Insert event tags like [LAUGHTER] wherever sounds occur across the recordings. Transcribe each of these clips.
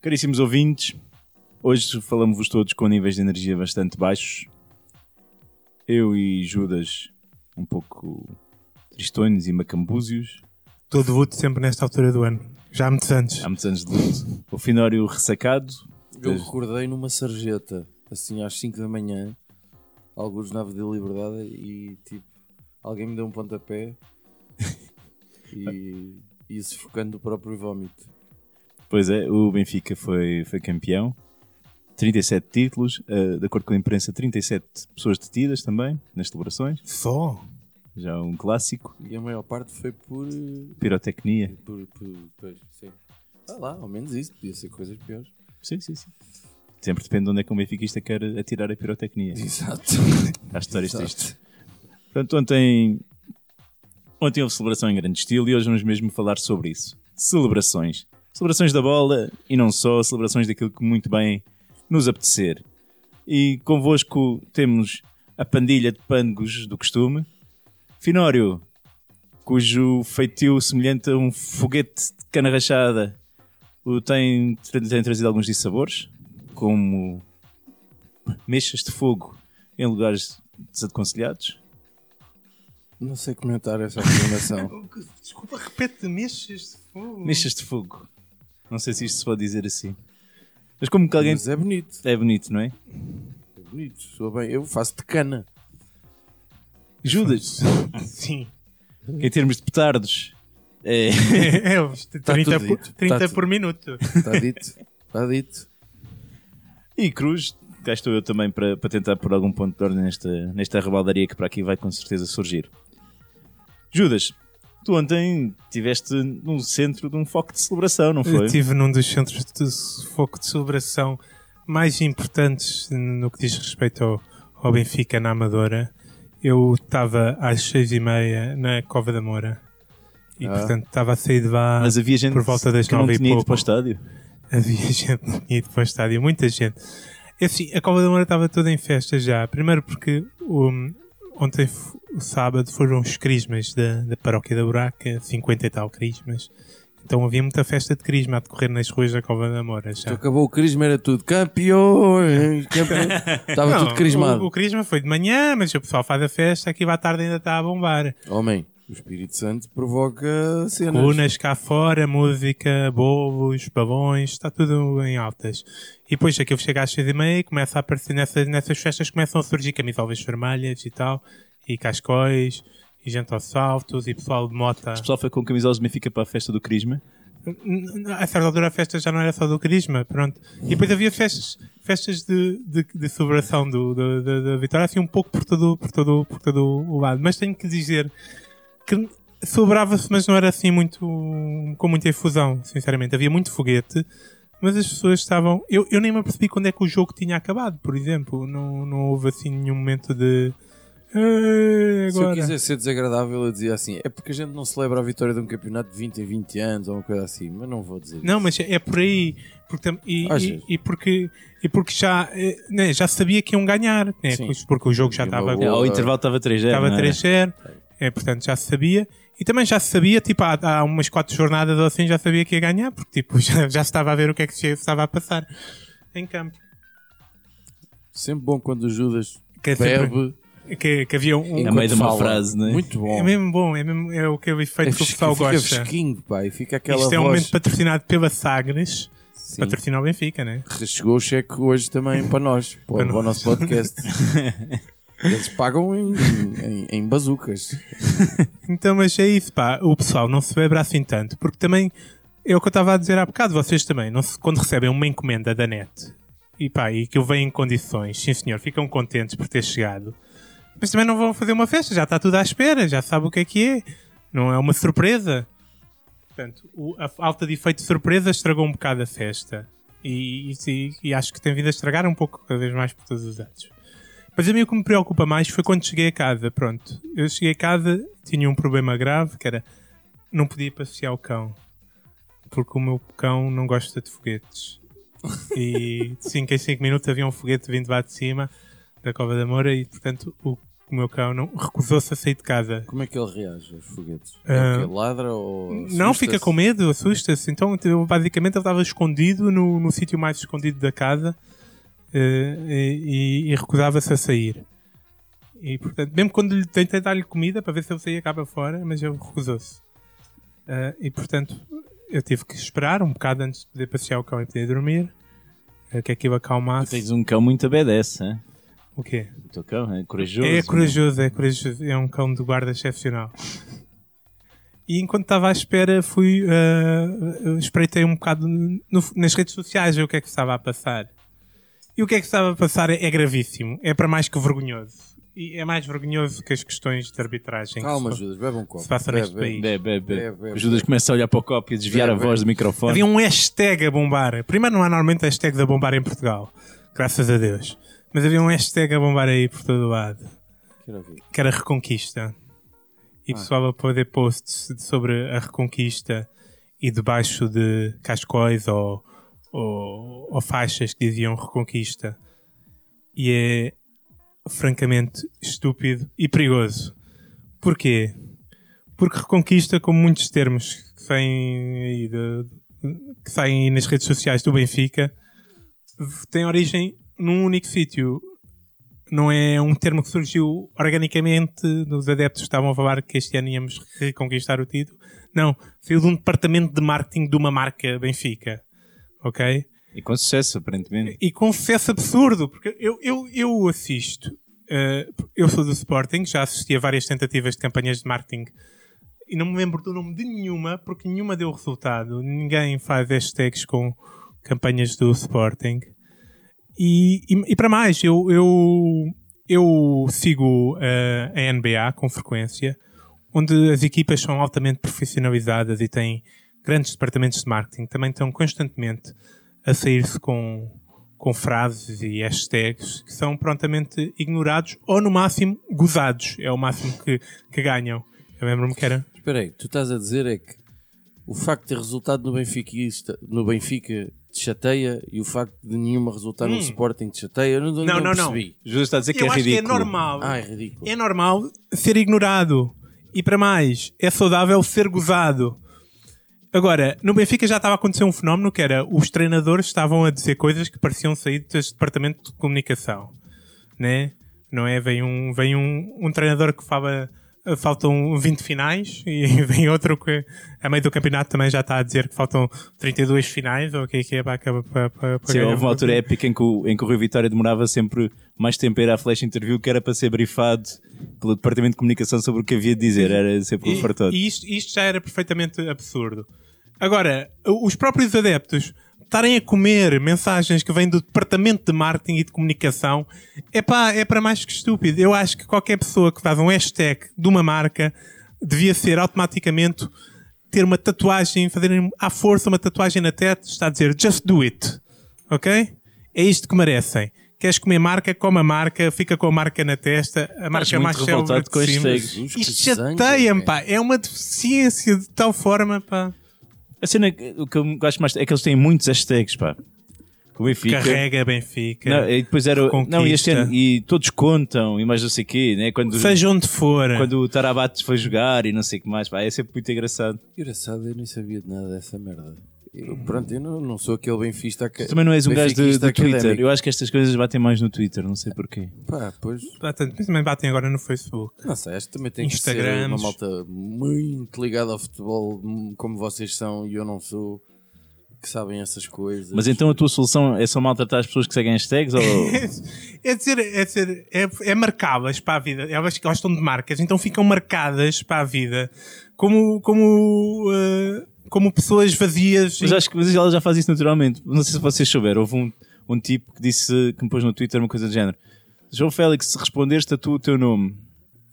Caríssimos ouvintes, hoje falamos-vos todos com níveis de energia bastante baixos. Eu e Judas um pouco tristonhos e macambúzios. Todo luto sempre nesta altura do ano. Já há muitos anos. Há muitos anos de luto. O Finório ressacado. Eu recordei numa sarjeta, assim às 5 da manhã, alguns na Avenida da Liberdade, e tipo, alguém me deu um pontapé [LAUGHS] e ia sufocando o próprio vómito. Pois é, o Benfica foi, foi campeão. 37 títulos, eh, de acordo com a imprensa, 37 pessoas detidas também nas celebrações. Só? Já um clássico. E a maior parte foi por. eh, Pirotecnia. por, por pois, sim. Ah lá, ao menos isso, podia ser coisas piores. Sim, sim, sim. Sempre depende de onde é que um benfiquista quer atirar a pirotecnia. Exato. [LAUGHS] Há histórias tristes. Portanto, ontem, ontem houve celebração em grande estilo e hoje vamos mesmo falar sobre isso. Celebrações. Celebrações da bola e não só, celebrações daquilo que muito bem nos apetecer. E convosco temos a pandilha de pândegos do costume. Finório, cujo feitio semelhante a um foguete de cana rachada o tem, tem trazido alguns dissabores, como mechas de fogo em lugares desaconselhados. Não sei comentar essa afirmação. [LAUGHS] Desculpa, repete mexas de fogo. Mechas de fogo. Não sei se isto se pode dizer assim. Mas como que alguém. Mas é bonito. É bonito, não é? É bonito. Soa bem. Eu faço de cana. Judas, [LAUGHS] Sim. em termos de petardos, é. [LAUGHS] É, os 30, tudo por, dito. 30 Tá por minuto. Está dito. Está dito. E Cruz, cá estou eu também para, para tentar pôr algum ponto de ordem nesta, nesta rebaldaria que para aqui vai com certeza surgir. Judas, tu ontem estiveste num centro de um foco de celebração, não Eu foi? estive num dos centros de foco de celebração mais importantes no que diz respeito ao, ao Benfica na Amadora. Eu estava às seis e meia na Cova da Moura. E, Ah. portanto, estava a sair de lá. Mas havia gente por volta das que nove e tinha ido pouco. para o estádio. Havia [LAUGHS] gente que tinha ido para o estádio, muita gente. É assim, a Cova da Moura estava toda em festa já. Primeiro porque um, ontem, sábado, foram os crismas da, da paróquia da Buraca, 50 e tal crismas. Então havia muita festa de crisma a decorrer nas ruas da Cova da Moura. Já. Tu acabou o crisma, era tudo campeões. campeões. [LAUGHS] Estava tudo crismado. O, o crisma foi de manhã, mas o pessoal faz a festa, aqui à tarde ainda está a bombar. Homem, o Espírito Santo provoca cenas. Cunas cá fora, música, bolos, balões, está tudo em altas. E depois aquilo chega às seis e meia e começa a aparecer nessas, nessas festas, começam a surgir camisolas vermelhas e tal, e cascóis, e gente aos saltos, e pessoal de mota. O pessoal foi com camisolas de Benfica para a festa do Crisma. A certa altura a festa já não era só do carisma, pronto. E depois havia festas, festas de, de, de celebração do, do- da- da vitória, assim um pouco por todo, por, todo, por todo o lado. Mas tenho que dizer que celebrava-se, mas não era assim muito, com muita efusão, sinceramente. Havia muito foguete, mas as pessoas estavam... Eu, eu nem me apercebi quando é que o jogo tinha acabado, por exemplo. Não, não houve assim nenhum momento de... "Ah, Se eu agora." quiser ser desagradável, eu dizia assim: é porque a gente não celebra a vitória de um campeonato de 20 em 20 anos ou uma coisa assim, mas não vou dizer. Não, mas é por aí. Porque, e, e- e porque, e porque já, eh, né, já sabia que iam ganhar, né, Sim. porque o jogo já estava É, Boa. intervalo estava 3-0. estava não era? 3-0, é, portanto já se sabia. E também já se sabia, tipo, há, há umas quatro jornadas ou assim, já sabia que ia ganhar, porque tipo, [LAUGHS] já, já se estava a ver o que é que se estava a passar em campo. Sempre bom quando o Judas Que, é sempre- bebe. Que, que havia um. A enquanto meio de uma frase, não é? Muito bom. É mesmo bom, é, mesmo, é o que eu É efeito que o pessoal fica gosta. fresquinho, pá, e fica aquela Isto é um voz. momento patrocinado pela Sagres, Sim. patrocina o Benfica, né? Chegou o cheque hoje também para nós, [LAUGHS] para, Para o nós. nosso podcast. [LAUGHS] Eles pagam em, em, em bazucas. [LAUGHS] Então, mas é isso, pá. O pessoal não se celebra assim tanto, porque também é o que eu estava a dizer há bocado. Vocês também, não se- quando recebem uma encomenda da net e pá, e que eu venho em condições, sim senhor, ficam contentes por ter chegado, mas também não vão fazer uma festa, já está tudo à espera, já sabe o que é que é, não é uma surpresa. Portanto, o- a falta de efeito de surpresa estragou um bocado a festa e, e- e acho que tem vindo a estragar um pouco cada vez mais por todos os atos. Mas a mim o que me preocupa mais foi quando cheguei a casa. Pronto, eu cheguei a casa, tinha um problema grave, que era não podia passear o cão. Porque o meu cão não gosta de foguetes. E de 5 em 5 minutos havia um foguete vindo lá de cima da Cova da Moura e, portanto, o, o meu cão não recusou-se a sair de casa. Como é que ele reage aos foguetes? Ah, É o quê? Ladra ou. Não, fica com medo, assusta-se. Então, basicamente, ele estava escondido no, no sítio mais escondido da casa eh, e, e recusava-se a sair. E, portanto, mesmo quando lhe tentei dar-lhe comida para ver se ele saía cá para fora, mas ele recusou-se. Eh, e, portanto, eu tive que esperar um bocado antes de poder passear o cão e poder dormir. eh, que aquilo Tu acalmasse. tens um cão muito obedece, hein? O quê? o teu cão é corajoso. É corajoso, é corajoso. É um cão de guarda excepcional. E enquanto estava à espera, fui. ah, espreitei um bocado no- nas redes sociais ver o que é que estava a passar. E o que é que estava a passar é, é gravíssimo. É para mais que vergonhoso. E é mais vergonhoso que as questões de arbitragem. Calma, que se, Judas, bebe um copo. se passa Bebe, neste bebe. país. Bebe, bebe, bebe. Judas começa a olhar para o copo e a desviar Bebe, a voz bebe. do microfone. Havia um hashtag a bombar. Primeiro não há normalmente hashtag a bombar em Portugal. Graças a Deus. Mas havia um hashtag a bombar aí por todo o lado. Que era Reconquista. E Ah. pessoal a poder posts sobre a Reconquista e debaixo de cascóis ou, ou, ou faixas que diziam Reconquista. E é francamente estúpido e perigoso. Porquê? Porque Reconquista, como muitos termos que saem, aí de- que saem nas redes sociais do Benfica, tem origem num único sítio, não é um termo que surgiu organicamente dos adeptos que estavam a falar que este ano íamos reconquistar o título. Não, saiu de um departamento de marketing de uma marca Benfica. Ok? E com sucesso, aparentemente. E com sucesso absurdo, porque eu, eu, eu assisto. eh, eu sou do Sporting, já assisti a várias tentativas de campanhas de marketing e não me lembro do nome de nenhuma, porque nenhuma deu resultado. Ninguém faz hashtags com campanhas do Sporting. E, e, e para mais, eu, eu, eu sigo eh, a NBA com frequência, onde as equipas são altamente profissionalizadas e têm grandes departamentos de marketing. Também estão constantemente a sair-se com, com frases e hashtags que são prontamente ignorados ou, no máximo, gozados. É o máximo que, que ganham. Eu lembro-me que era. Espera aí, tu estás a dizer é que o facto de ter resultado no Benfica, no Benfica te chateia e o facto de nenhuma resultar no Hum. Sporting te chateia? Eu não, não, Não, não, não. percebi. Está a dizer que Eu é acho que é ridículo. normal. Ah, é ridículo. É normal ser ignorado. E para mais, é saudável ser gozado. Agora, no Benfica já estava a acontecer um fenómeno que era os treinadores estavam a dizer coisas que pareciam sair deste departamento de comunicação. Né? Não é? Vem um, vem um, um treinador que fala faltam 20 finais e [LAUGHS] vem outro que a meio do campeonato também já está a dizer que faltam 32 finais ou o que é que é para, para, para, para Sim, ganhar houve uma altura épica em que, o, em que o Rui Vitória demorava sempre mais tempo a ir à flash interview que era para ser brifado pelo Departamento de Comunicação sobre o que havia de dizer. Era sempre um fartote. E, e isto, isto já era perfeitamente absurdo. Agora, os próprios adeptos estarem a comer mensagens que vêm do departamento de marketing e de comunicação é, pá, é para mais que estúpido. Eu acho que qualquer pessoa que faz um hashtag de uma marca devia ser automaticamente ter uma tatuagem, fazer à força uma tatuagem na testa, está a dizer just do it. Ok? É isto que merecem. Queres comer marca, come a marca, fica com a marca na testa, a marca mais célebre de com Isto chateia-me, pá. É uma deficiência de tal forma, pá. A cena, que- o que eu gosto mais é que eles têm muitos hashtags, pá. O Benfica. Carrega Benfica. Não, e depois era. Conquista. Não, e, este ano, e todos contam, e mais não sei o quê, né? Quando, Seja onde for. quando o Tarabates foi jogar e não sei o que mais, pá. É sempre muito engraçado. Engraçado, eu nem sabia de nada dessa merda. Eu, pronto, eu não, não sou aquele benfista que. Tu também não és um gajo de, de Twitter. Eu acho que estas coisas batem mais no Twitter, não sei porquê. Pá, pois. Também batem agora no Facebook. Não sei, acho que também tem que ser Instagrams. uma malta muito ligada ao futebol, como vocês são e eu não sou, que sabem essas coisas. Mas então a tua solução é só maltratar as pessoas que seguem hashtags? Ou... [LAUGHS] É dizer, é dizer, é, é marcá-las para a vida. Elas gostam de marcas, então ficam marcadas para a vida como, como, eh, como pessoas vazias. Mas acho que mas ela já faz isso naturalmente. Não sei se vocês souberam. Houve um, um tipo que disse que me pôs no Twitter uma coisa do género: João Félix, se responderes, tatua o teu nome.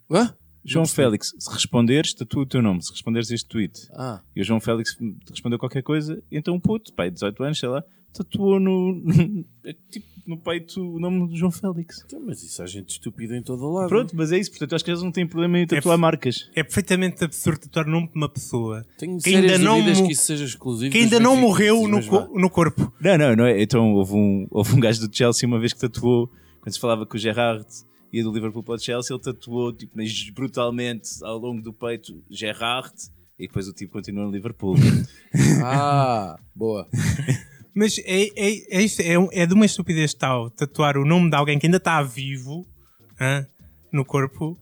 Hã? João Félix, se responderes, tatua o teu nome. Se responderes este tweet. Ah, E o João Félix respondeu qualquer coisa, então um puto, pai, 18 anos, sei lá, tatuou no, [LAUGHS] tipo, no peito o nome do João Félix. Então, Mas isso há gente estúpida em todo o lado. Pronto, mas é isso. Portanto, acho que eles não têm problema em tatuar É marcas. É perfeitamente absurdo tatuar o nome de uma pessoa Tenho que ainda não que isso seja exclusivo. que ainda não morreu no, co- no corpo. Não, não, não é. Então houve um, [LAUGHS] houve um gajo do Chelsea uma vez que tatuou, quando se falava que o Gerrard ia do Liverpool para o Chelsea, ele tatuou tipo, mas brutalmente ao longo do peito Gerrard e depois o tipo continua no Liverpool. [LAUGHS] Ah, boa. Mas é, é, é, isso, é, é de uma estupidez tal tatuar o nome de alguém que ainda está vivo hã, no corpo.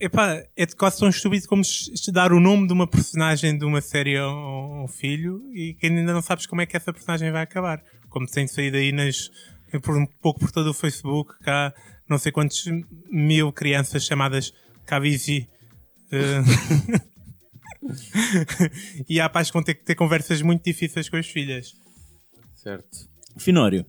Epá, é de quase tão estúpido como es- estudar o nome de uma personagem de uma série a um, filho e que ainda não sabes como é que essa personagem vai acabar. Como tem saído aí nas, por um pouco por todo o Facebook, há não sei quantos mil crianças chamadas Kavizi. [LAUGHS] [LAUGHS] e há pais que vão ter que ter conversas muito difíceis com as filhas. Certo. Finório,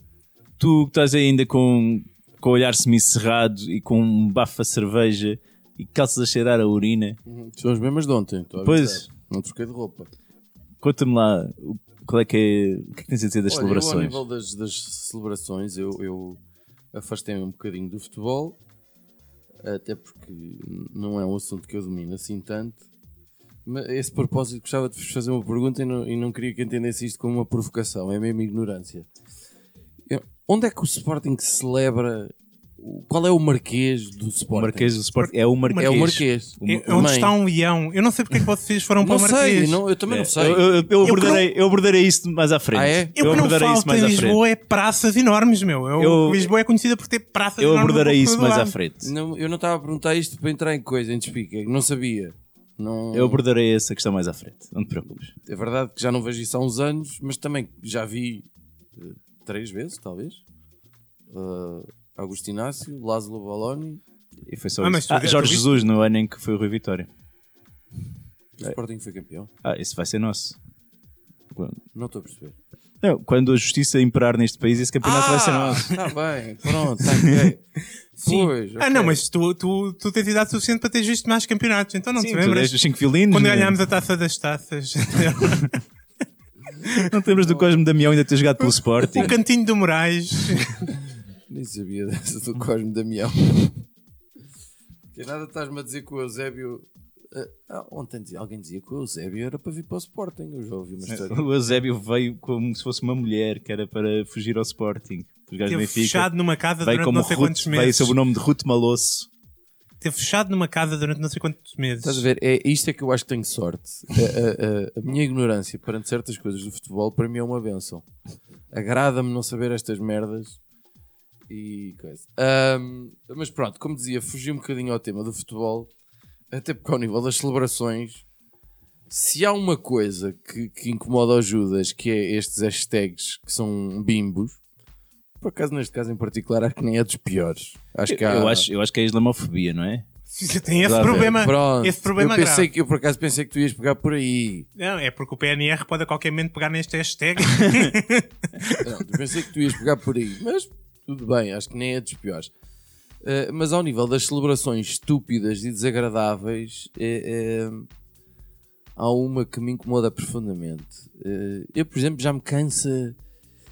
tu que estás ainda com, com o olhar semicerrado e com um bafo a cerveja e calças a cheirar a urina, São as mesmas de ontem. estou a Pois. Não troquei de roupa. conta-me lá o- qual é que é, o que é que tens a dizer das Olha, eu, ao celebrações. nível das, das celebrações, eu, eu afastei-me um bocadinho do futebol, até porque não é um assunto que eu domino assim tanto. Esse propósito, gostava de vos fazer uma pergunta e não, e não queria que entendesse isto como uma provocação, é mesmo ignorância. Eu- onde é que o Sporting celebra? o- Qual é o Marquês do O Sporting? Marquês do Sport é o Marquês. É o Marquês. O- É onde está um leão. Eu não sei porque é que vocês foram para Não o sei, Marquês. não, eu também É, não sei. Eu, eu, eu, abordarei, eu abordarei isso mais à frente. Ah, é? Eu que não abordarei mais em à frente. Lisboa é praças enormes, meu. Eu, Eu- Lisboa é conhecida por ter praças Eu enormes. abordarei por isso mais à frente. Não, eu não estava a perguntar isto para entrar em coisa, em despique, não sabia. Não... Eu abordarei essa questão mais à frente. Não te preocupes. É verdade que já não vejo isso há uns anos, mas também já vi eh, três vezes, talvez. Uh, Augusto Inácio, Lázaro Baloni, E foi só Ah, isso. Ah, Jorge? Jesus no ano em que foi o Rui Vitória. o Sporting foi campeão. Ah, esse vai ser nosso. Não estou a perceber. Não, quando a justiça imperar neste país, esse campeonato vai ser nosso. Está bem, pronto, está ok. [LAUGHS] Sim. Pois, Ah, ok. não, mas tu, tu, tu tens idade suficiente para ter visto mais campeonatos. Então não Sim, te lembras? dos cinco violinos. Quando né? ganhámos a taça das taças. [LAUGHS] Não te lembras do Cosme Damião ainda ter jogado pelo Sporting? o cantinho do Moraes. [LAUGHS] Nem sabia dessa do Cosme Damião. Que nada estás-me a dizer que o Eusébio. Ah, ontem dizia- alguém dizia que o Eusébio era para vir para o Sporting. Eu já ouvi uma história. O Eusébio veio como se fosse uma mulher que era para fugir ao Sporting. Teve fechado numa casa Veio durante como não sei Ruth, quantos veio meses. sob o nome de Ruth Malosso. Teve fechado numa casa durante não sei quantos meses. Estás a ver? É, isto é que eu acho que tenho sorte. A, a- a- a minha ignorância perante certas coisas do futebol para mim é uma benção. Agrada-me não saber estas merdas e coisa. Ahm, mas pronto, como dizia, fugi um bocadinho ao tema do futebol, até porque ao nível das celebrações, se há uma coisa que, que incomoda o Judas, que é estes hashtags que são bimbos, por acaso neste caso em particular acho que nem é dos piores. Acho que há... Eu, acho, eu acho que é a islamofobia, não é? Tem esse problema. Pronto, Esse problema eu, pensei grave. que, eu por acaso pensei que tu ias pegar por aí. Não, é porque o PNR pode a qualquer momento pegar neste hashtag. [LAUGHS] Não, eu pensei que tu ias pegar por aí, mas tudo bem, acho que nem é dos piores. Eh, mas ao nível das celebrações estúpidas e desagradáveis, é- é- há uma que me incomoda profundamente. Eu, por exemplo, já me cansa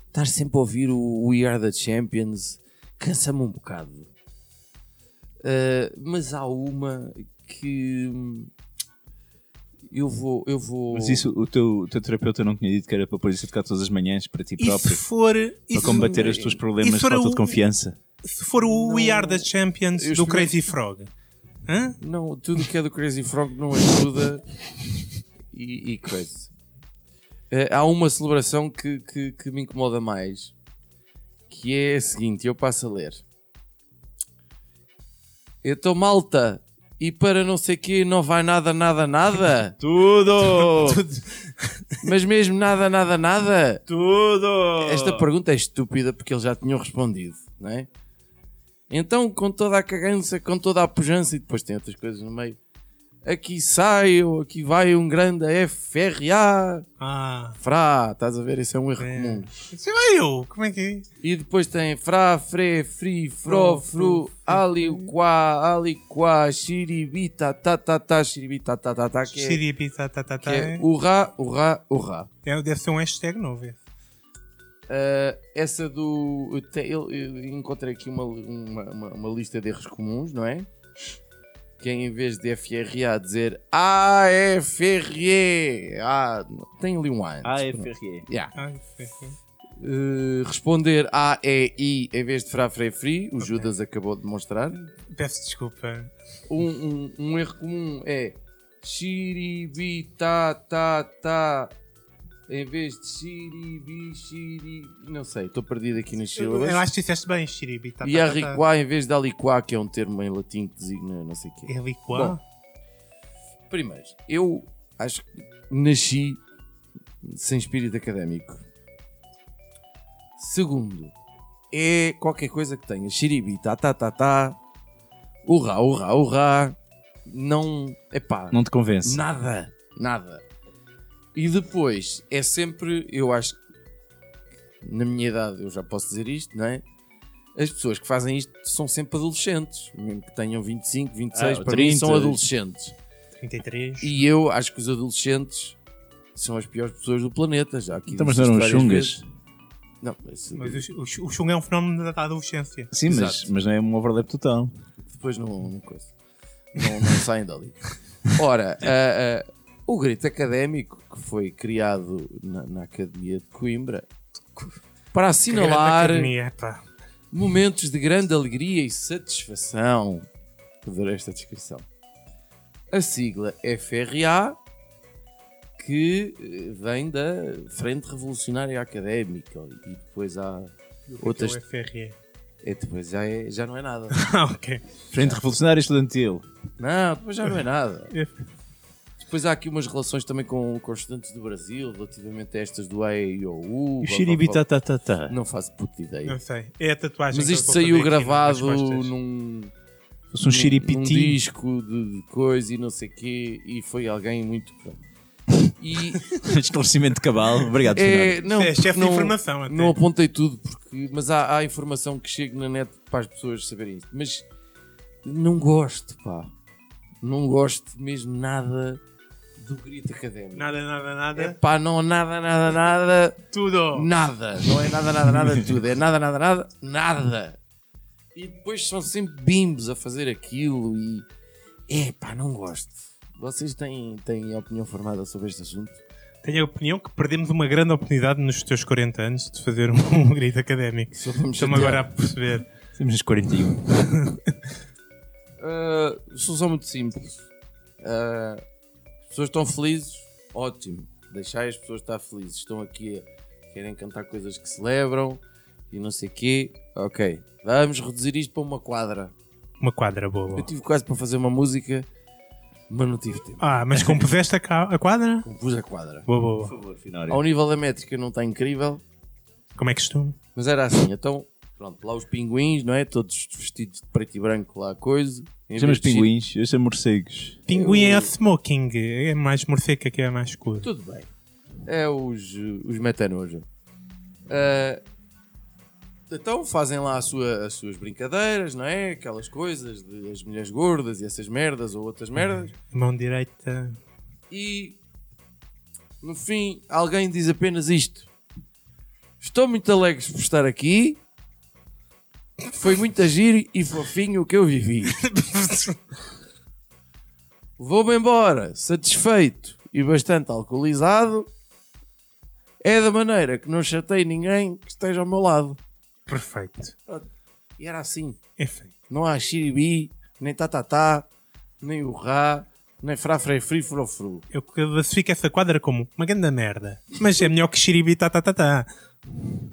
estar sempre a ouvir o We Are the Champions, cansa-me um bocado. Mas há uma que eu vou, eu vou. Mas isso o teu, o teu terapeuta não tinha dito que era para pôr isso a tocar todas as manhãs para ti e próprio. se for. Para combater os teus problemas de falta de confiança. Se for o We Não. Are the Champions do Crazy Frog. Hã? Não, tudo que é do Crazy Frog não ajuda e, e coisa. Eh, há uma celebração que, que, que me incomoda mais que é a seguinte: eu passo a ler. Eu estou malta e para não sei quê não vai nada, nada, nada. [LAUGHS] Tudo! Mas mesmo nada, nada, nada. Tudo! Esta pergunta é estúpida porque eles já tinham respondido, não é? Então, com toda a cagança, com toda a pujança, e depois tem outras coisas no meio. Aqui sai, ou aqui vai um grande FRA. Ah. Frá, estás a ver? Isso é um erro É. comum. Isso vai eu. Como é que é? E depois tem Frá, Fré, Fri, Fró, Fru, Ali, Quá, Ali, Quá, Xiribita, tá, tá, tá, Xiribita, tá, tá, tá, que é, é Urrá, Urrá. É, deve ser um hashtag novo. esse. Ah, essa do. Eu, eu encontrei aqui uma, uma, uma, uma lista de erros comuns, não é? Que é em vez de FRA dizer AFRE. Ah, tem ali um A. antes, Ah, é. Yeah. Uh, responder A, E, I em vez de Fra, Fre, Free. O Judas acabou de demonstrar. Peço desculpa. Um, um, um erro comum é Xiribi, ta, ta, ta. Em vez de Xiribi, Xiri. Não sei, estou perdido aqui nas sílabas. Eu acho que disseste bem, Xiribi. Tá, E tá, a tá, tá. Riquá em vez de Aliquá, que é um termo em latim que designa não sei o quê. É liquá? Bom. Primeiro, eu acho que nasci sem espírito académico. Segundo, é qualquer coisa que tenha xiribi, tá, tá, tá, tá, urrá, urrá, urrá, não, epá, Não te convence. nada, nada. E depois, é sempre, eu acho que na minha idade eu já posso dizer isto, não é? As pessoas que fazem isto são sempre adolescentes, mesmo que tenham 25, 26, Ah, para mim 30. são adolescentes. 33. E eu acho que os adolescentes são as piores pessoas do planeta, já aqui Então, mas não eram os chungas? vezes. Não, mas Mas o, o, o Chung é um fenómeno da adolescência. Sim, mas, Exato. mas não é um overlap total. depois não, não, coisa. não, não saem dali. Ora, ah, ah, o grito académico que foi criado na, na Academia de Coimbra para assinalar academia, momentos de grande alegria e satisfação. Adorei esta descrição. A sigla FRA, que eh, vem da Frente Revolucionária Académica, e depois há outras. O FRE. É, depois já, é- já não é nada. Ah, [LAUGHS] ok. Frente Revolucionária Estudantil. Não, depois já não é nada. Depois há aqui umas relações também com, com os estudantes do Brasil, relativamente a estas do AEIOU. O Xiribi tá, tá, tá, tá. Não faço puta ideia. Não sei. É a tatuagem. Mas que eu isto saiu gravado num, Fosse um num xiripiti. disco de, de coisa e não sei o quê, e foi alguém muito. pronto. E [LAUGHS] Esclarecimento de cabal. Obrigado, é, não, É chefe de não, informação até. não apontei tudo, porque, mas há, há informação que chega na net para as pessoas saberem isto. Mas não gosto, pá. Não gosto mesmo nada do grito académico. Nada, nada, nada. É pá, não nada, nada, nada, Tudo. nada. Não é nada, nada, nada de tudo. É nada, nada, nada, nada. E depois são sempre bimbos a fazer aquilo e. É pá, não gosto. Vocês têm, têm opinião formada sobre este assunto? Tenho a opinião que perdemos uma grande oportunidade nos teus 40 anos de fazer [LAUGHS] um grito académico. Só vamos Estou-me chatear. agora a perceber. Temos nos [LAUGHS] 41. Uh, solução muito simples. Uh, as pessoas estão felizes, ótimo. Deixai as pessoas estar felizes. Estão aqui, a- querem cantar coisas que celebram e não sei o quê. Ok, vamos reduzir isto para uma quadra. Uma quadra boa. Eu tive quase para fazer uma música, mas não tive tempo. Ah, mas compuseste a, ca- a quadra? [LAUGHS] Compus a quadra. Boa, boa, Por boa. favor, Finório. Ao nível da métrica não está incrível, Como é que estou? mas era assim. Então, pronto, lá os pinguins, não é? Todos vestidos de preto e branco, lá a coisa. Em Chamas vez de- pinguins, eu chamo morcegos. Pinguim é smoking. É mais morceca que é mais escuro. Tudo bem. É os, os metanojo. Ah, então fazem lá a sua- as suas brincadeiras, não é? Aquelas coisas de as mulheres gordas e essas merdas ou outras merdas. Mão direita. E no fim alguém diz apenas isto. Estou muito alegre por estar aqui. Foi muito agir e fofinho o que eu vivi. [LAUGHS] Vou-me embora, satisfeito e bastante alcoolizado. É da maneira que não chatei ninguém que esteja ao meu lado. Perfeito. E era assim. Feio. Não há xiribi, nem tatatá, nem urrá, nem frafre fri frofru. Eu classifico essa quadra como uma grande merda. Mas é melhor que xiribi tá, tá, tá, tá.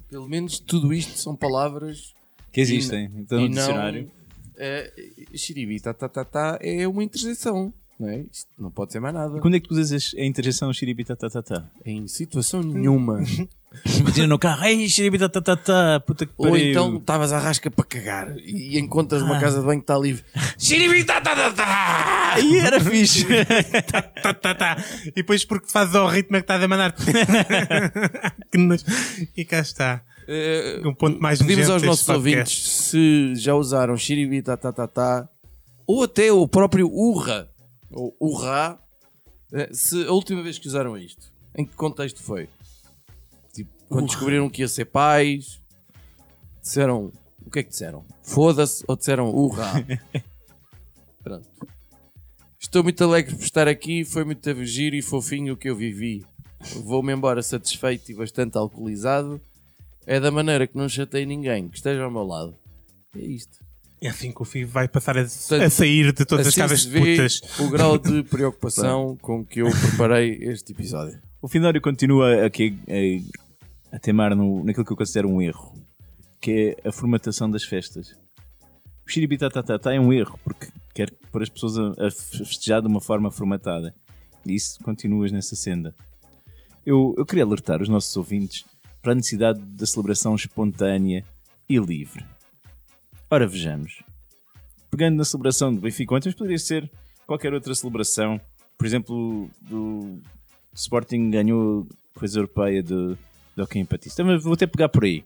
Pelo menos tudo isto são palavras Que existem. Então, e no dicionário. É, xiribi tatatá é uma interjeição. Não é? Isto não pode ser mais nada. Quando é que tu usas a interjeição xiribitatata? Em situação nenhuma. Imagina no carro, ei, xiribitatata, puta que Ou pariu. então estavas à rasca para cagar e encontras Ah. uma casa de banho que está livre. Xiribi tatatá! Aí era fixe. Tá, tá, tá. E depois porque te fazes ao ritmo é que estás a mandar. E cá está. Eh, Um ponto mais Pedimos aos nossos podcast. ouvintes se já usaram xiribi tatatá ou até o próprio urra ou urrá eh, se a última vez que usaram isto em que contexto foi? Tipo, quando descobriram que ia ser pais, disseram. O que é que disseram? Foda-se ou disseram urra? [LAUGHS] Pronto. Estou muito alegre por estar aqui, foi muito giro e fofinho o que eu vivi. Vou-me embora satisfeito e bastante alcoolizado. É da maneira que não chatei ninguém que esteja ao meu lado. É isto. É assim que o filho vai passar a, a sair de todas as Assim casas se de putas. o grau de [LAUGHS] preocupação com que eu preparei este episódio. O Finório continua aqui a, a temar no, naquilo que eu considero um erro, que é a formatação das festas. O xiribitatata é um erro, porque quer pôr as pessoas a, a festejar de uma forma formatada. E isso continuas nessa senda. Eu, eu queria alertar os nossos ouvintes para a necessidade da celebração espontânea e livre. Ora, vejamos. Pegando na celebração do Benfica ontem, mas poderia ser qualquer outra celebração. Por exemplo, do Sporting ganhou coisa europeia de hockey em patins. Também vou até pegar por aí.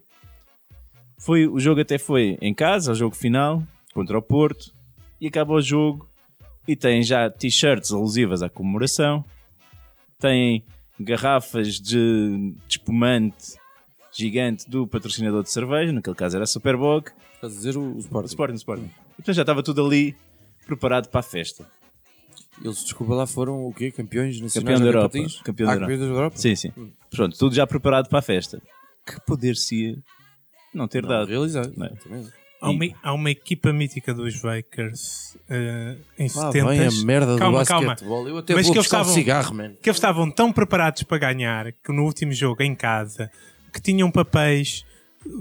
Foi, o jogo até foi em casa, o jogo final, contra o Porto, e acaba o jogo e tem já t-shirts alusivas à comemoração, tem garrafas de, de espumante gigante do patrocinador de cerveja, naquele caso era a Superbog, Estás a dizer o, o Sporting? Sporting, Sporting. E, portanto já estava tudo ali preparado para a festa. Eles, desculpa lá, foram o quê? Campeões nacionais Campeão da de Europa. patins? Campeão ah, da Europa. campeões da Europa? Sim, sim. Pronto, tudo já preparado para a festa. Que poder-se não ter Não, dado. realizado. Não é? Exatamente. Há uma, há uma equipa mítica dos Bakers eh, em Lá 70 vem a merda do calma, calma. basquetebol. Eu até Mas vou que eles buscar um estavam- cigarro, man. que eles estavam tão preparados para ganhar que no último jogo em casa que tinham papéis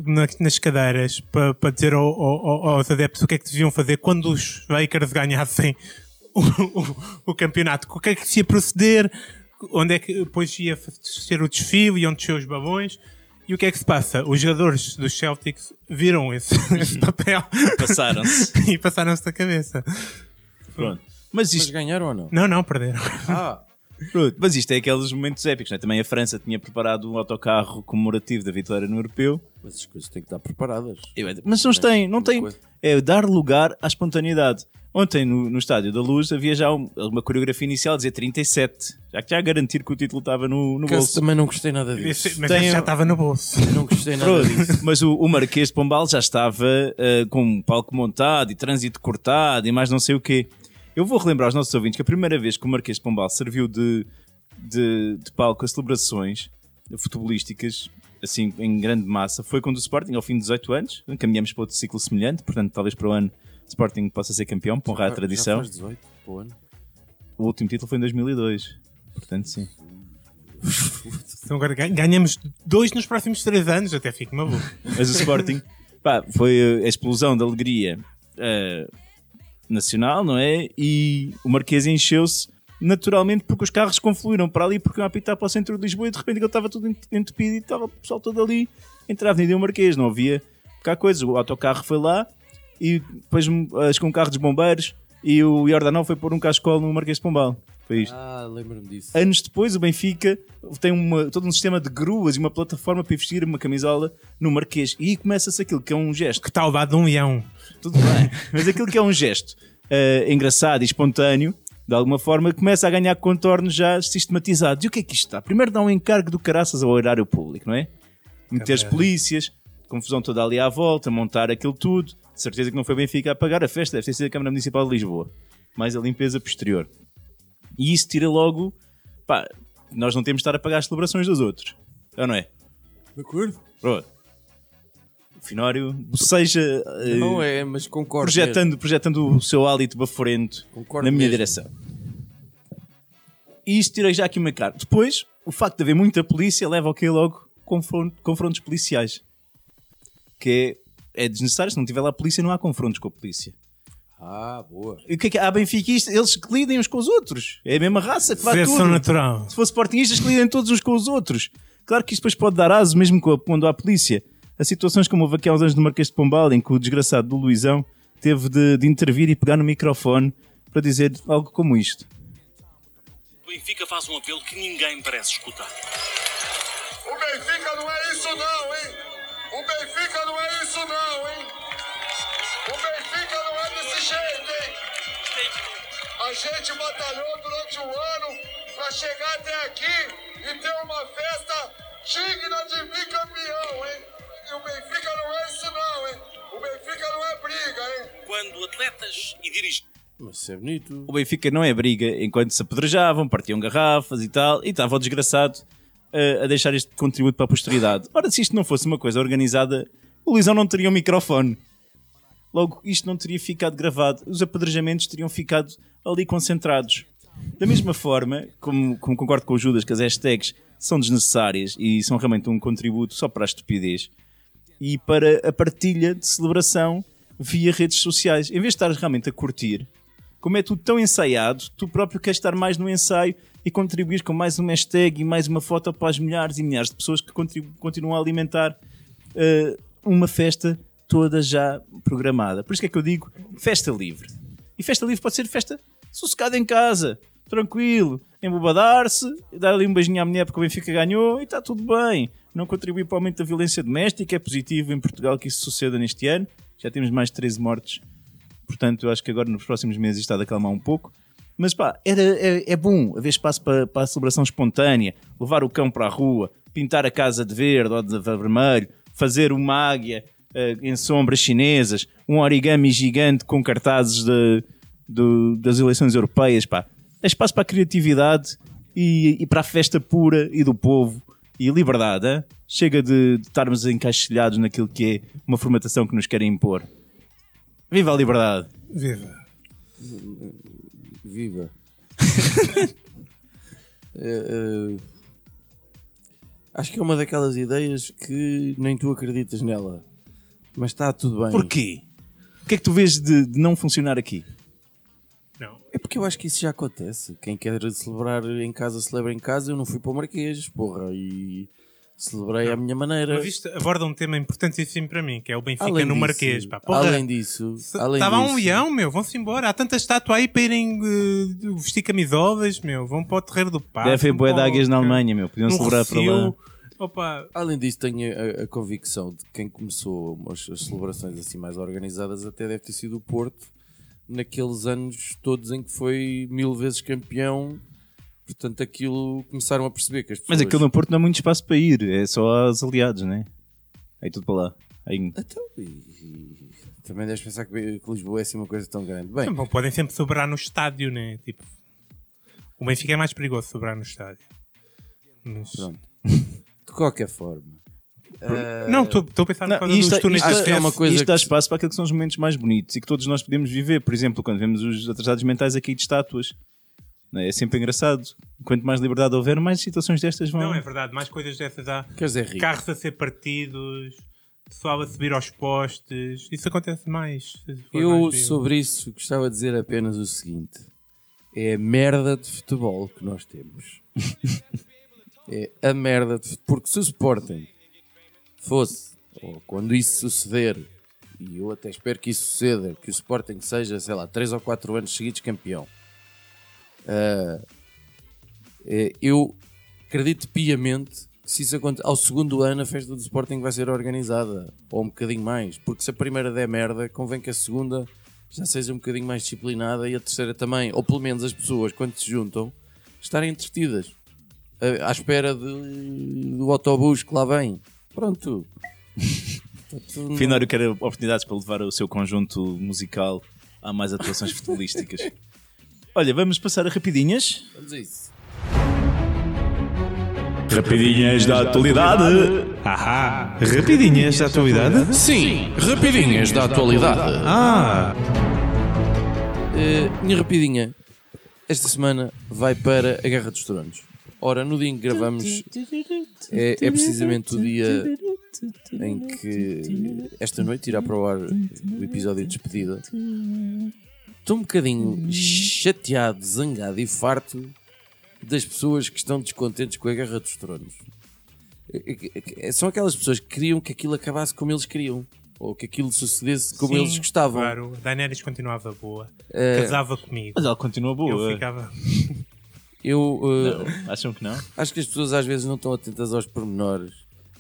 na- nas cadeiras para, para dizer ao- ao- ao- aos adeptos o que é que deviam fazer quando os Bakers ganhassem o, o- o campeonato, o que é que se ia proceder, onde é que depois ia ser o desfile, iam descer os babões. E o que é que se passa? Os jogadores dos Celtics viram esse, esse papel Passaram-se. [LAUGHS] e passaram-se da cabeça. Pronto. Mas Mas isto, ganharam ou não? Não, não, perderam. Ah, pronto, mas isto é aqueles momentos épicos. Não é? Também a França tinha preparado um autocarro comemorativo da vitória no Europeu. mas as coisas têm que estar preparadas. Mas não têm, não tem. coisa. É dar lugar à espontaneidade. Ontem no, no Estádio da Luz havia já um- uma coreografia inicial a dizer 37, já que já a garantir que o título estava no, no Caso bolso. também não gostei nada disso. Esse- mas Tem- já estava no bolso. Não gostei nada Pronto, disso. mas o, o Marquês de Pombal já estava eh, com um palco montado e trânsito cortado e mais não sei o quê. Eu vou relembrar aos nossos ouvintes que a primeira vez que o Marquês de Pombal serviu de, de, de palco a celebrações futebolísticas, assim, em grande massa, foi quando o Sporting, ao fim de 18 anos, caminhamos para outro ciclo semelhante, portanto, talvez para o ano o Sporting possa ser campeão, para honrar a Já tradição. faz 18, pô, ano. O último título foi em 2002, portanto, sim. Então agora gan- ganhamos dois nos próximos três anos, até fico maluco. Mas o Sporting pá, foi uh, a explosão de alegria uh, nacional, não é? E o Marquês encheu-se naturalmente porque os carros confluíram para ali porque iam apitar para o centro de Lisboa e de repente aquilo estava tudo ent- entupido e estava o pessoal todo ali entre a o Marquês, não havia cá coisas. O autocarro foi lá e depois hum, acho que um carro dos bombeiros e o Jordanão foi pôr um cascol no Marquês de Pombal. Foi isto. Ah, lembro-me disso. Anos depois, o Benfica tem uma- todo um sistema de gruas e uma plataforma para vestir uma camisola no Marquês. E aí começa-se aquilo que é um gesto. Que tal dado de um leão? Tudo bem. Mas aquilo que é um gesto eh, engraçado e espontâneo, de alguma forma, começa a ganhar contornos já sistematizados. E o que é que isto está? Primeiro dá um encargo do caraças ao horário público, não é? Meter as polícias, confusão toda ali à volta, montar aquilo tudo. De certeza que não foi Benfica a pagar a festa, deve ter sido a Câmara Municipal de Lisboa. Mais a limpeza posterior. E isso tira logo. Pá, nós não temos de estar a pagar as celebrações dos outros. Ou não é? De acordo. Pronto. O Finório, seja. eh, Não é, mas concordo. projetando, projetando o seu hálito baforento Concordo na minha mesmo. direção. E isto tirei já aqui uma cara. Depois, o facto de haver muita polícia leva ao que logo confron- confrontos policiais. Que é, é desnecessário, se não tiver lá a polícia, não há confrontos com a polícia. Ah, boa. E o que é que há benfiquistas? Eles que lidem uns com os outros. É a mesma raça que vai tudo. natural. Se fosse sportingistas, que lidem todos uns com os outros. Claro que isto depois pode dar aso, mesmo quando há polícia. Há situações como houve aqui há uns anos no Marquês de Pombal, em que o desgraçado do Luizão teve de, de intervir e pegar no microfone para dizer algo como isto. O Benfica faz um apelo que ninguém parece escutar. O Benfica não é isso não, hein? O Benfica não é isso não, hein? A gente batalhou durante um ano para chegar até aqui e ter uma festa digna de bicampeão, hein? E o Benfica não é isso não, hein? O Benfica não é briga, hein? Quando atletas e dirigentes Mas isso é bonito. O Benfica não é briga enquanto se apedrejavam, partiam garrafas e tal, e estava o desgraçado eh, a deixar este contributo para a posteridade. Ora, se isto não fosse uma coisa organizada, o Lisão não teria um microfone. Logo, isto não teria ficado gravado. Os apedrejamentos teriam ficado ali concentrados. Da mesma forma, como, como concordo com o Judas que as hashtags são desnecessárias e são realmente um contributo só para a estupidez e para a partilha de celebração via redes sociais. Em vez de estares realmente a curtir, como é tudo tão ensaiado, tu próprio queres estar mais no ensaio e contribuir com mais uma hashtag e mais uma foto para as milhares e milhares de pessoas que continuam a alimentar eh, uma festa toda já programada. Por isso é que eu digo festa livre. E festa livre pode ser festa sossegada em casa, tranquilo, embobadar-se, dar ali um beijinho à mulher porque o Benfica ganhou e está tudo bem. Não contribuir para o aumento da violência doméstica, é positivo em Portugal que isso suceda neste ano. Já temos mais de 13 mortes Portanto, eu acho que agora nos próximos meses está a acalmar um pouco. Mas pá, era, é, é bom haver espaço para, para a celebração espontânea, levar o cão para a rua, pintar a casa de verde ou de vermelho, fazer uma águia em sombras chinesas, um origami gigante com cartazes de, do- das eleições europeias. Pá. É espaço para a criatividade e, e para a festa pura e do povo e liberdade. hã? Chega de, de estarmos encaixilhados naquilo que é uma formatação que nos querem impor. Viva a liberdade! Viva. Viva. [LAUGHS] Eh, eh, acho que é uma daquelas ideias que nem tu acreditas nela. Mas está tudo bem. Porquê? O que é que tu vês de, de não funcionar aqui? Não. É porque eu acho que isso já acontece. Quem quer celebrar em casa, celebra em casa. Eu não fui para o Marquês, porra, e celebrei à minha maneira. Mas isto aborda um tema importantíssimo para mim, que é o Benfica Além no disso- Marquês. Pá. Porra, além disso, Estava um leão, meu, vão-se embora. Há tanta estátua aí para irem eh, vestir camisolas, meu. Vão para o terreiro do Parque. Deve haver bué de águias na Alemanha, meu. Podiam celebrar para lá. Opa, Além disso, tenho a, a convicção de que quem começou as, as celebrações assim mais organizadas até deve ter sido o Porto, naqueles anos todos em que foi mil vezes campeão. Portanto, aquilo começaram a perceber que as pessoas. Mas aquilo no Porto não há muito espaço para ir, é só aos aliados, né? Aí tudo para lá. Aí... Então, e- e também deves pensar que, que Lisboa é assim uma coisa tão grande. Bem, bom, podem sempre sobrar no estádio, né? Tipo, o Benfica é mais perigoso sobrar no estádio. Mas- pronto. [LAUGHS] De qualquer forma. eh, Não, estou a pensar Não, isto, dos túneis isto- é acesso. uma coisa isto dá que- espaço para aquilo que são os momentos mais bonitos e que todos nós podemos viver. Por exemplo, quando vemos os atrasados mentais aqui de estátuas. É? É sempre engraçado. Quanto mais liberdade houver, mais situações destas vão. Não, é verdade, mais coisas dessas há. Quer dizer, rico. Carros a ser partidos, pessoal a subir aos postes. Isso acontece mais. Eu, mais sobre isso, gostava de dizer apenas o seguinte: é a merda de futebol que nós temos. [LAUGHS] é a merda de. Porque se o Sporting fosse, ou quando isso suceder, e eu até espero que isso suceda, que o Sporting seja, sei lá, 3 ou 4 anos seguidos campeão, é, eu acredito piamente que se isso acontecer, ao segundo ano a festa do Sporting vai ser organizada, ou um bocadinho mais, porque se a primeira der merda, convém que a segunda já seja um bocadinho mais disciplinada e a terceira também, ou pelo menos as pessoas, quando se juntam, estarem entretidas, à à espera de- do autobus que lá vem. Pronto. Portanto, [LAUGHS] não- Finório quer oportunidades para levar o seu conjunto musical a mais atuações futebolísticas. Olha, vamos passar a rapidinhas. Vamos a isso. Rapidinhas da atualidade. Ahá, rapidinhas da atualidade? Sim, rapidinhas da atualidade. Ah, Uh, minha rapidinha, esta semana vai para a Guerra dos Tronos. Ora, no dia em que gravamos é, é precisamente o dia em que esta noite irá para o ar o episódio de despedida. Estou um bocadinho chateado, zangado e farto das pessoas que estão descontentes com a Guerra dos Tronos. É- é- é- São aquelas pessoas que queriam que aquilo acabasse como eles queriam. Ou que aquilo sucedesse como sim, eles gostavam. Claro, Daenerys continuava boa. Eh, Casava comigo. Mas ela continua Eu boa. ficava. Eu uh, Não, acham que não? acho que as pessoas às vezes não estão atentas aos pormenores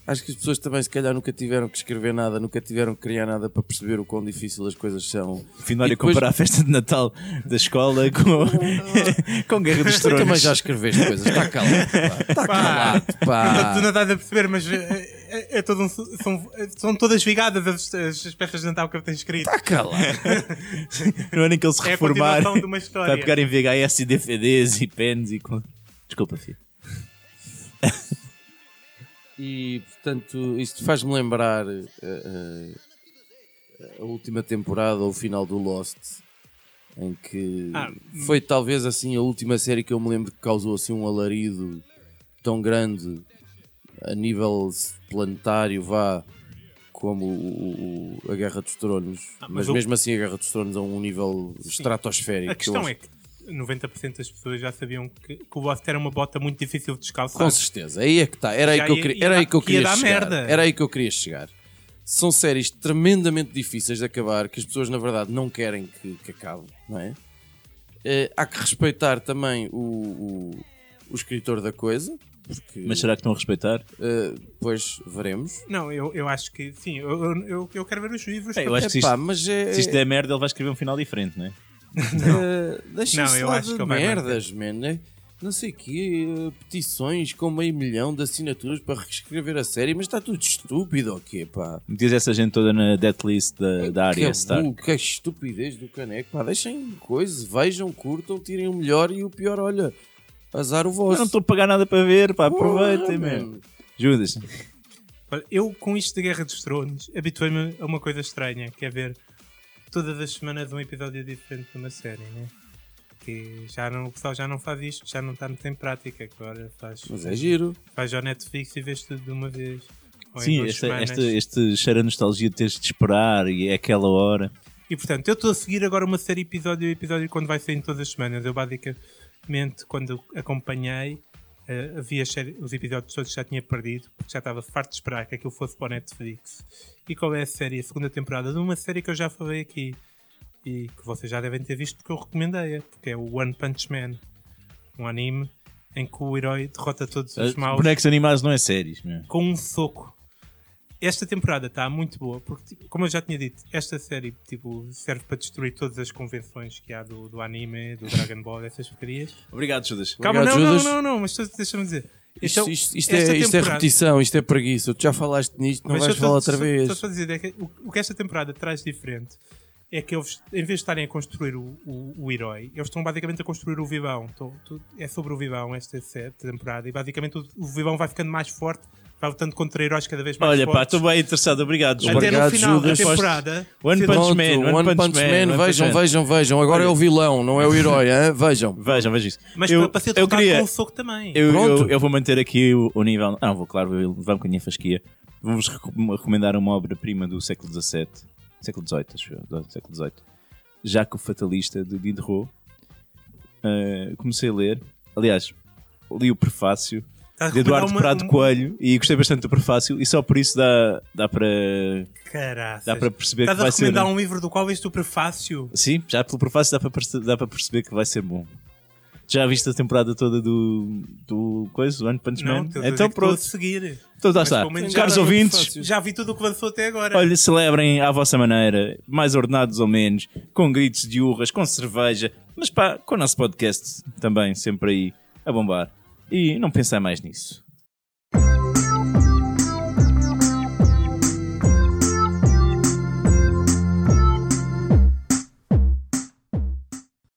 Acho que as pessoas também, se calhar, nunca tiveram que escrever nada, nunca tiveram que criar nada para perceber o quão difícil as coisas são. Finório E depois- comparar a festa de Natal da escola com, [LAUGHS] com Guerra dos Tu também Tronos. já escreveste coisas, está calado, pá. Está calado, Tu pá. não estás a perceber, mas é, é- é todo um- são, são todas ligadas as, as peças de Natal que eu tenho escrito. Está calado. No ano em que ele se É a reformar, continuação de uma história. vai pegar em VHS e DVDs e pens e. Desculpa, filho. [LAUGHS] E portanto, isto faz-me lembrar eh, eh, a última temporada ou o final do Lost, em que Ah, foi talvez assim a última série que eu me lembro que causou assim um alarido tão grande a nível planetário, vá como o- o- a Guerra dos Tronos, mas mas, o- mesmo assim a Guerra dos Tronos a um nível estratosférico. A que questão acho- é que 90% das pessoas já sabiam que, que o Lost era uma bota muito difícil de descalçar. Com certeza, aí é que está. Era aí que eu ia- queria, ia era aí que eu que ia queria chegar. merda. Era aí que eu queria chegar. São séries tremendamente difíceis de acabar que as pessoas na verdade não querem que, que acabem, não é? Eh, há que respeitar também o, o, o escritor da coisa, porque Mas será que estão a respeitar? eh, depois veremos. Não, eu, eu acho que sim. Eu, eu, eu, quero ver os livros. É, eu acho que se Epá, isto, mas é, se isto der merda, ele vai escrever um final diferente, não é? [LAUGHS] Eh, Deixa-se Não, eu lá acho de que ele vai merdas, man. né? Não sei o quê, eh, petições com meio milhão de assinaturas para reescrever a série, mas está tudo estúpido ou quê, pá? Metias essa gente toda na death da, da área burro, que estupidez do caneco, pá, deixem coisa, vejam, curtam, tirem o melhor e o pior, olha, azar o Eu vosso. não estou a pagar nada para ver, pá, aproveitem, man. Judas. Eu, com isto da Guerra dos Tronos, habituei-me a uma coisa estranha, que é ver todas as semanas um episódio diferente de uma série, né? Que já não, o pessoal já não faz isto, já não está muito em prática, agora faz, Mas é giro. faz ao Netflix e vês tudo de uma vez. Sim, esta, esta, este cheiro a nostalgia de teres de esperar e é aquela hora. E portanto, eu estou a seguir agora uma série episódio a episódio quando vai saindo todas as semanas. Eu basicamente, quando acompanhei, eh, havia os episódios todos que já tinha perdido, porque já estava farto de esperar que aquilo fosse para o Netflix. E qual é a série? A segunda temporada de uma série que eu já falei aqui e que vocês já devem ter visto porque eu recomendei-a, porque é o One Punch Man, um anime em que o herói derrota todos os maus Bonecos animados não é séries, meu. com um soco. Esta temporada está muito boa, porque, tipo, como eu já tinha dito, esta série tipo, serve para destruir todas as convenções que há do, do anime, do Dragon Ball, essas porcarias. Obrigado, Judas. Calma, Obrigado, não, não, Judas. não, não, mas tu- deixa-me dizer. Isto, Então, isto- isto é, isto é temporada- repetição, isto é preguiça. Tu já falaste nisto, não Mas vais só- falar só- outra só- vez. Só para dizer, é que o, o que esta temporada traz diferente é que eles, em vez de estarem a construir o, o, o herói, eles estão basicamente a construir o vivão. É sobre o vivão esta temporada e basicamente o, o vivão vai ficando mais forte, vai lutando contra heróis cada vez mais Olha, pá, fortes. estou bem interessado. Obrigado. Até no Obrigado, final Judas. da temporada. One Punch Pronto, Man, One One Punch Punch Man, Man, vejam, Man. vejam, vejam. Agora é o vilão, não é o herói, hein? [LAUGHS] vejam. Vejam, vejam isso. Mas eu, para, ser eu queria, com o soco também. eu, Pronto. eu, eu vou manter aqui o, o nível. Ah, não vou, claro, vou levar um bocadinho a fasquia. Vou-vos recom- recomendar uma obra-prima do século XVII, século XVIII, acho eu, do século XVIII. Jacques o Fatalista, de Diderot. Ah, comecei a ler. Aliás, li o prefácio de Eduardo recomendar Prado uma- um- Coelho e gostei bastante do prefácio e só por isso dá, dá para Caraças. dá para perceber Estás que a vai ser recomendar um livro do qual viste o prefácio? sim já pelo prefácio dá para perce- dá para perceber que vai ser bom já viste a temporada toda do do coisa do One Punch Não, Man a dizer então que estou a pronto seguir. então Mas está caros ouvintes Já vi tudo o que lançou até agora. olha celebrem à vossa maneira mais ordenados ou menos com gritos de urras com cerveja mas pá com o nosso podcast também sempre aí a bombar e não pensar mais nisso